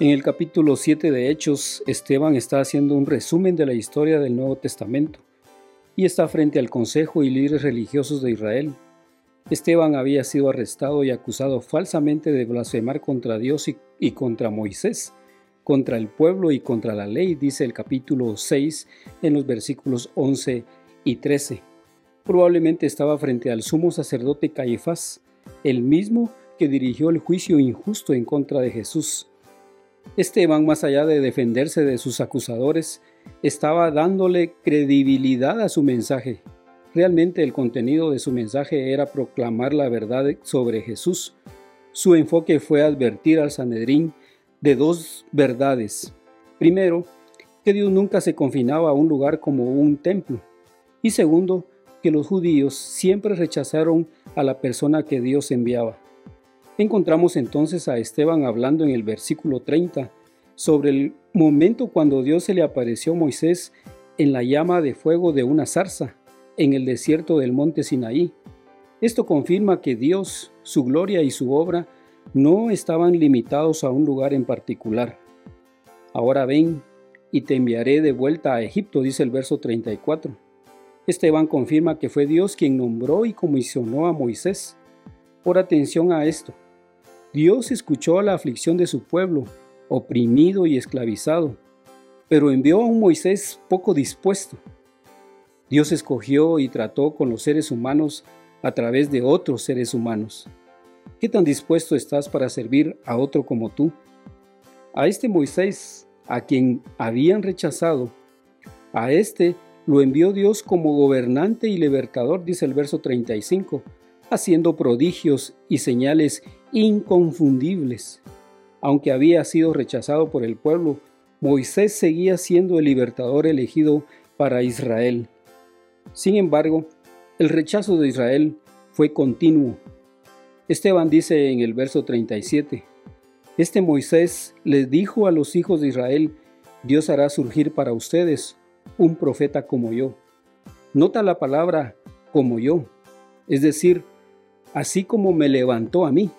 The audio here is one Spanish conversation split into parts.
En el capítulo 7 de Hechos, Esteban está haciendo un resumen de la historia del Nuevo Testamento y está frente al consejo y líderes religiosos de Israel. Esteban había sido arrestado y acusado falsamente de blasfemar contra Dios y, contra Moisés, contra el pueblo y contra la ley, dice el capítulo 6 en los versículos 11 y 13. Probablemente estaba frente al sumo sacerdote Caifás, el mismo que dirigió el juicio injusto en contra de Jesús. Esteban, más allá de defenderse de sus acusadores, estaba dándole credibilidad a su mensaje. Realmente el contenido de su mensaje era proclamar la verdad sobre Jesús. Su enfoque fue advertir al Sanedrín de dos verdades. Primero, que Dios nunca se confinaba a un lugar como un templo. Y segundo, que los judíos siempre rechazaron a la persona que Dios enviaba. Encontramos entonces a Esteban hablando en el versículo 30 sobre el momento cuando Dios se le apareció a Moisés en la llama de fuego de una zarza en el desierto del monte Sinaí. Esto confirma que Dios, su gloria y su obra no estaban limitados a un lugar en particular. Ahora ven y te enviaré de vuelta a Egipto, dice el verso 34. Esteban confirma que fue Dios quien nombró y comisionó a Moisés. Por atención a esto. Dios escuchó la aflicción de su pueblo, oprimido y esclavizado, pero envió a un Moisés poco dispuesto. Dios escogió y trató con los seres humanos a través de otros seres humanos. ¿Qué tan dispuesto estás para servir a otro como tú? A este Moisés, a quien habían rechazado, a este lo envió Dios como gobernante y libertador, dice el verso 35, haciendo prodigios y señales inconfundibles. Aunque había sido rechazado por el pueblo, Moisés seguía siendo el libertador elegido para Israel. Sin embargo, el rechazo de Israel fue continuo. Esteban dice en el verso 37, Este Moisés les dijo a los hijos de Israel, Dios hará surgir para ustedes un profeta como yo. Nota la palabra como yo, es decir, así como me levantó a mí.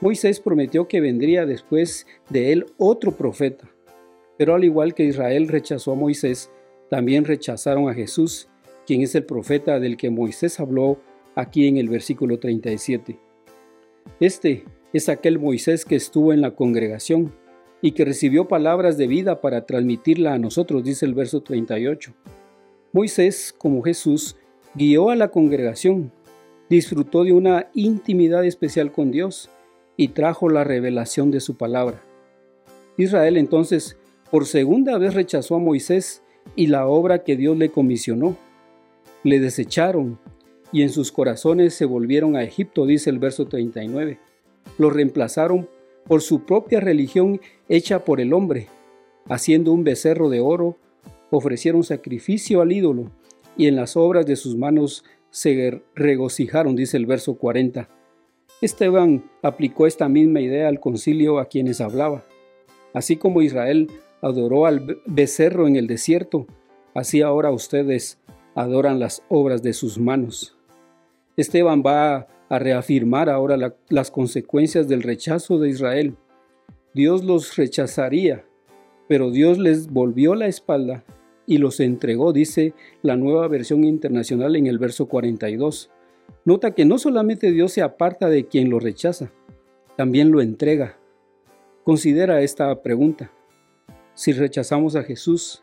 Moisés prometió que vendría después de él otro profeta. Pero al igual que Israel rechazó a Moisés, también rechazaron a Jesús, quien es el profeta del que Moisés habló aquí en el versículo 37. Este es aquel Moisés que estuvo en la congregación y que recibió palabras de vida para transmitirla a nosotros, dice el verso 38. Moisés, como Jesús, guió a la congregación, disfrutó de una intimidad especial con Dios y trajo la revelación de su palabra. Israel entonces por segunda vez rechazó a Moisés y la obra que Dios le comisionó. Le desecharon y en sus corazones se volvieron a Egipto, dice el verso 39. Lo reemplazaron por su propia religión hecha por el hombre, haciendo un becerro de oro, ofrecieron sacrificio al ídolo y en las obras de sus manos se regocijaron, dice el verso 40. Esteban aplicó esta misma idea al concilio a quienes hablaba. Así como Israel adoró al becerro en el desierto, así ahora ustedes adoran las obras de sus manos. Esteban va a reafirmar ahora las consecuencias del rechazo de Israel. Dios los rechazaría, pero Dios les volvió la espalda y los entregó, dice la nueva versión internacional en el verso 42. Nota que no solamente Dios se aparta de quien lo rechaza, también lo entrega. Considera esta pregunta. Si rechazamos a Jesús,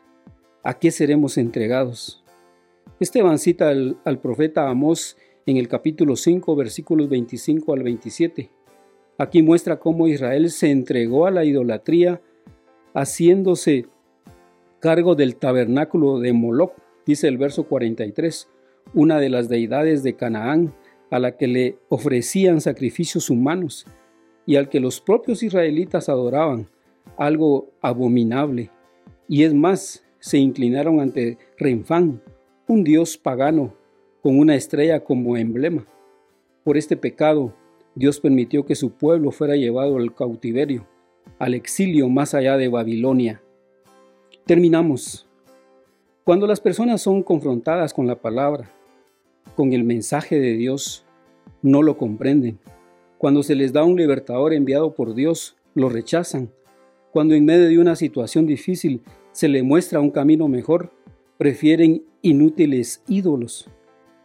¿a qué seremos entregados? Esteban cita al, al profeta Amós en el capítulo 5, versículos 25 al 27. Aquí muestra cómo Israel se entregó a la idolatría, haciéndose cargo del tabernáculo de Moloch, dice el verso 43, una de las deidades de Canaán a la que le ofrecían sacrificios humanos. y al que los propios israelitas adoraban, algo abominable. Y es más, se inclinaron ante Renfán, un dios pagano con una estrella como emblema. Por este pecado, Dios permitió que su pueblo fuera llevado al cautiverio, al exilio más allá de Babilonia. Terminamos. Cuando las personas son confrontadas con la palabra, con el mensaje de Dios, no lo comprenden. Cuando se les da un libertador enviado por Dios, lo rechazan. Cuando en medio de una situación difícil se le muestra un camino mejor, prefieren inútiles ídolos.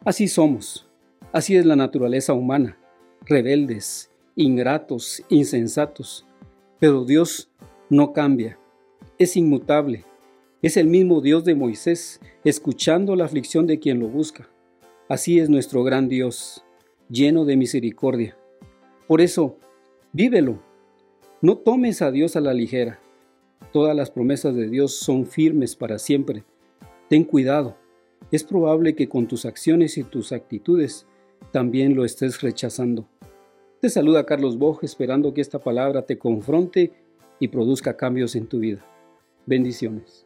Así somos. Así es la naturaleza humana. Rebeldes, ingratos, insensatos. Pero Dios no cambia. Es inmutable. Es el mismo Dios de Moisés, escuchando la aflicción de quien lo busca. Así es nuestro gran Dios, lleno de misericordia. Por eso, vívelo. No tomes a Dios a la ligera. Todas las promesas de Dios son firmes para siempre. Ten cuidado. Es probable que con tus acciones y tus actitudes también lo estés rechazando. Te saluda Carlos Boj esperando que esta palabra te confronte y produzca cambios en tu vida. Bendiciones.